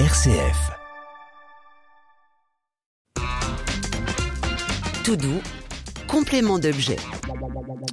RCF. Tout doux, complément d'objet.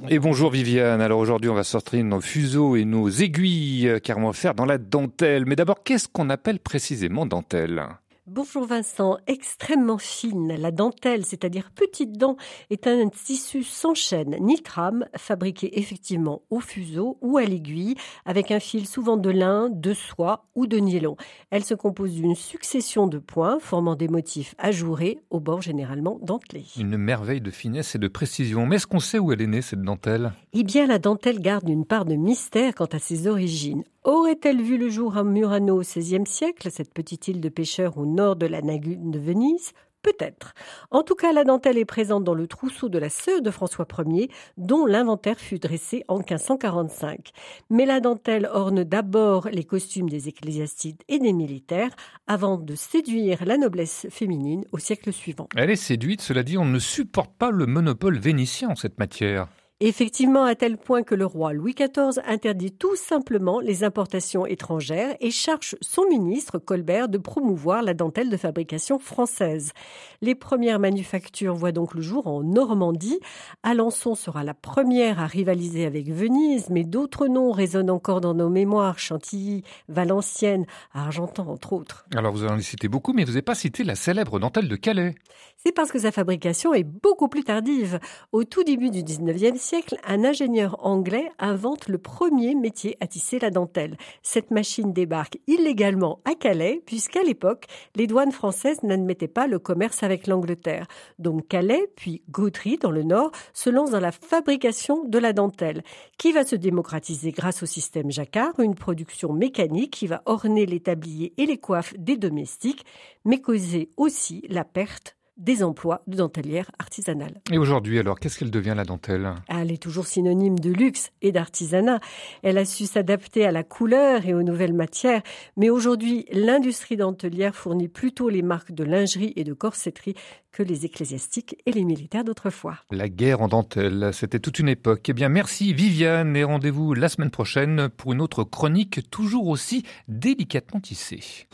Et bonjour Viviane. Alors aujourd'hui, on va sortir nos fuseaux et nos aiguilles, car on va faire dans la dentelle. Mais d'abord, qu'est-ce qu'on appelle précisément dentelle? Bonjour Vincent, extrêmement fine. La dentelle, c'est-à-dire petite dent, est un tissu sans chaîne ni trame, fabriqué effectivement au fuseau ou à l'aiguille, avec un fil souvent de lin, de soie ou de nylon. Elle se compose d'une succession de points formant des motifs ajourés, au bord généralement dentelés. Une merveille de finesse et de précision. Mais est-ce qu'on sait où elle est née, cette dentelle? Eh bien, la dentelle garde une part de mystère quant à ses origines. Aurait-elle vu le jour à Murano au XVIe siècle, cette petite île de pêcheurs au nord de la lagune de Venise? Peut-être. En tout cas, la dentelle est présente dans le trousseau de la sœur de François Ier, dont l'inventaire fut dressé en 1545. Mais la dentelle orne d'abord les costumes des ecclésiastiques et des militaires, avant de séduire la noblesse féminine au siècle suivant. Elle est séduite, cela dit, on ne supporte pas le monopole vénitien en cette matière. Effectivement, à tel point que le roi Louis XIV interdit tout simplement les importations étrangères et charge son ministre Colbert de promouvoir la dentelle de fabrication française. Les premières manufactures voient donc le jour en Normandie. Alençon sera la première à rivaliser avec Venise, mais d'autres noms résonnent encore dans nos mémoires. Chantilly, Valenciennes, Argentan, entre autres. Alors vous en avez cité beaucoup, mais vous n'avez pas cité la célèbre dentelle de Calais. C'est parce que sa fabrication est beaucoup plus tardive. Au tout début du 19e siècle, un ingénieur anglais invente le premier métier à tisser la dentelle. Cette machine débarque illégalement à Calais, puisqu'à l'époque, les douanes françaises n'admettaient pas le commerce avec l'Angleterre. Donc Calais, puis Gautry, dans le Nord, se lance dans la fabrication de la dentelle, qui va se démocratiser grâce au système jacquard, une production mécanique qui va orner les tabliers et les coiffes des domestiques, mais causer aussi la perte des emplois de dentelière artisanale. Et aujourd'hui, alors, qu'est-ce qu'elle devient la dentelle? Elle est toujours synonyme de luxe et d'artisanat. Elle a su s'adapter à la couleur et aux nouvelles matières, mais aujourd'hui, l'industrie dentelière fournit plutôt les marques de lingerie et de corsetterie que les ecclésiastiques et les militaires d'autrefois. La guerre en dentelle, c'était toute une époque. Eh bien, merci Viviane et rendez-vous la semaine prochaine pour une autre chronique toujours aussi délicatement tissée.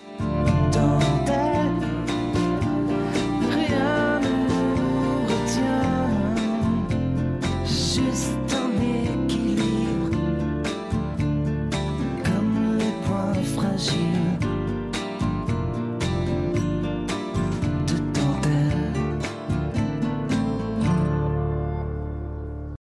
just